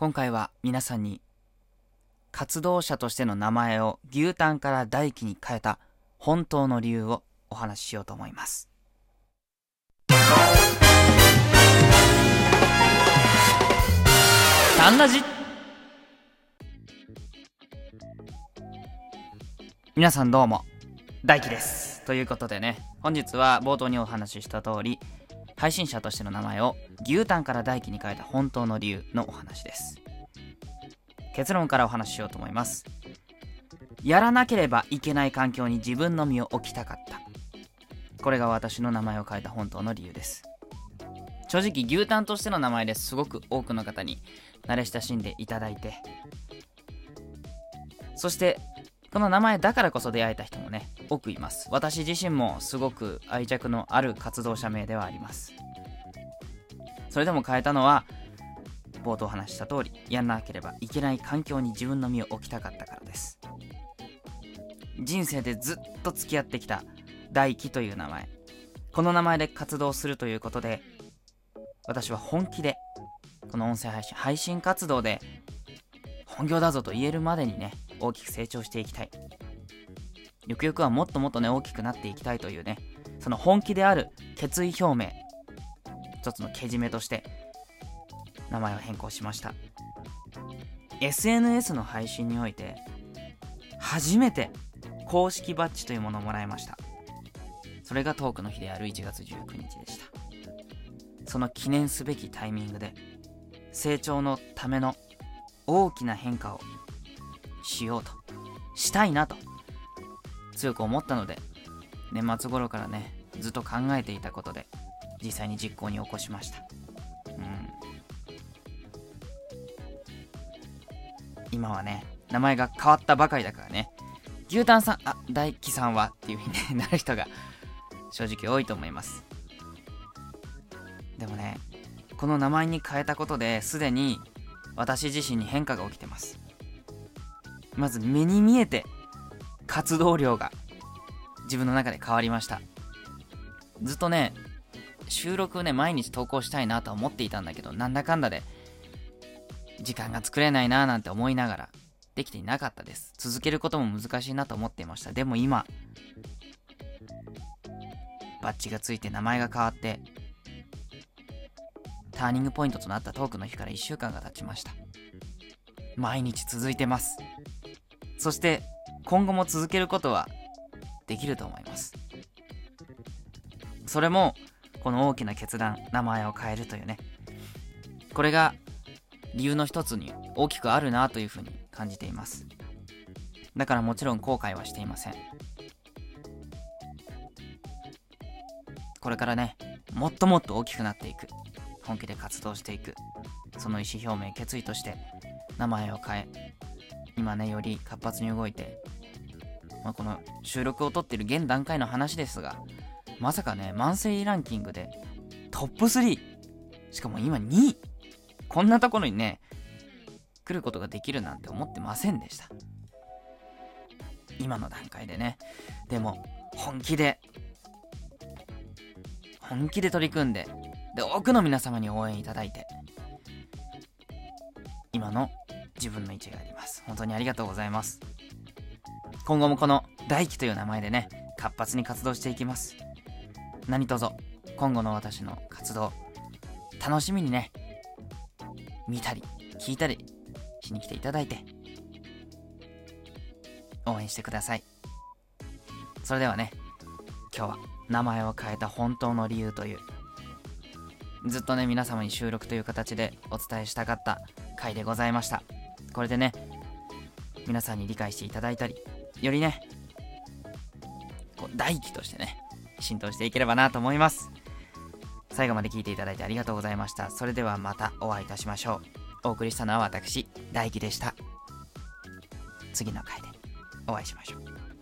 今回は皆さんに活動者としての名前を牛タンから大輝に変えた本当の理由をお話ししようと思います。タンラジ皆さんどうも、大輝です。ということでね、本日は冒頭にお話しした通り、配信者としての名前を牛タンから大輝に変えた本当の理由のお話です。結論からお話ししようと思います。やらなければいけない環境に自分の身を置きたかった。これが私の名前を変えた本当の理由です。正直牛タンとしての名前ですごく多くの方に慣れ親しんでいただいて、そしてこの名前だからこそ出会えた人もね、多くいます。私自身もすごく愛着のある活動者名ではあります。それでも変えたのは、冒頭話した通り、やらなければいけない環境に自分の身を置きたかったからです。人生でずっと付き合ってきた大輝という名前。この名前で活動するということで、私は本気で、この音声配信、配信活動で、本業だぞと言えるまでにね、大きく成長していきたい。ゆくゆくはもっともっとね、大きくなっていきたいというね、その本気である決意表明、一つのけじめとして、名前を変更しました。SNS の配信において、初めて公式バッジというものをもらいました。それがトークの日である1月19日でした。その記念すべきタイミングで、成長のための大きな変化をしようと、したいなと、強く思ったので、年末頃からね、ずっと考えていたことで、実際に実行に起こしました。うん。今はね、名前が変わったばかりだからね、牛タンさん、あ、大輝さんはっていう風に なる人が正直多いと思います。でもね、この名前に変えたことですでに私自身に変化が起きてます。まず目に見えて活動量が自分の中で変わりました。ずっとね、収録ね、毎日投稿したいなとは思っていたんだけど、なんだかんだで時間が作れないなーなんて思いながらできていなかったです。続けることも難しいなと思っていました。でも今、バッジがついて名前が変わって、ターニングポイントとなったトークの日から1週間が経ちました。毎日続いてます。そして、今後も続けることはできると思います。それも、この大きな決断、名前を変えるというね。これが理由の一つに大きくあるなというふうに感じています。だからもちろん後悔はしていません。これからね、もっともっと大きくなっていく。本気で活動していく。その意思表明、決意として名前を変え、今ね、より活発に動いて、まあ、この収録を撮ってる現段階の話ですが、まさかね、マンスリーランキングでトップ 3! しかも今2位こんなところにね、来ることができるなんて思ってませんでした。今の段階でね。でも、本気で、本気で取り組んで、で、多くの皆様に応援いただいて、今の自分の位置があります。本当にありがとうございます。今後もこの大輝という名前でね、活発に活動していきます。何卒、今後の私の活動、楽しみにね、見たり、聞いたりしに来ていただいて、応援してください。それではね、今日は名前を変えた本当の理由という、ずっとね、皆様に収録という形でお伝えしたかった回でございました。これでね、皆さんに理解していただいたり、よりね、こう大気としてね、浸透していければなと思います。最後まで聞いていただいてありがとうございました。それではまたお会いいたしましょう。お送りしたのは私、大輝でした。次の回でお会いしましょう。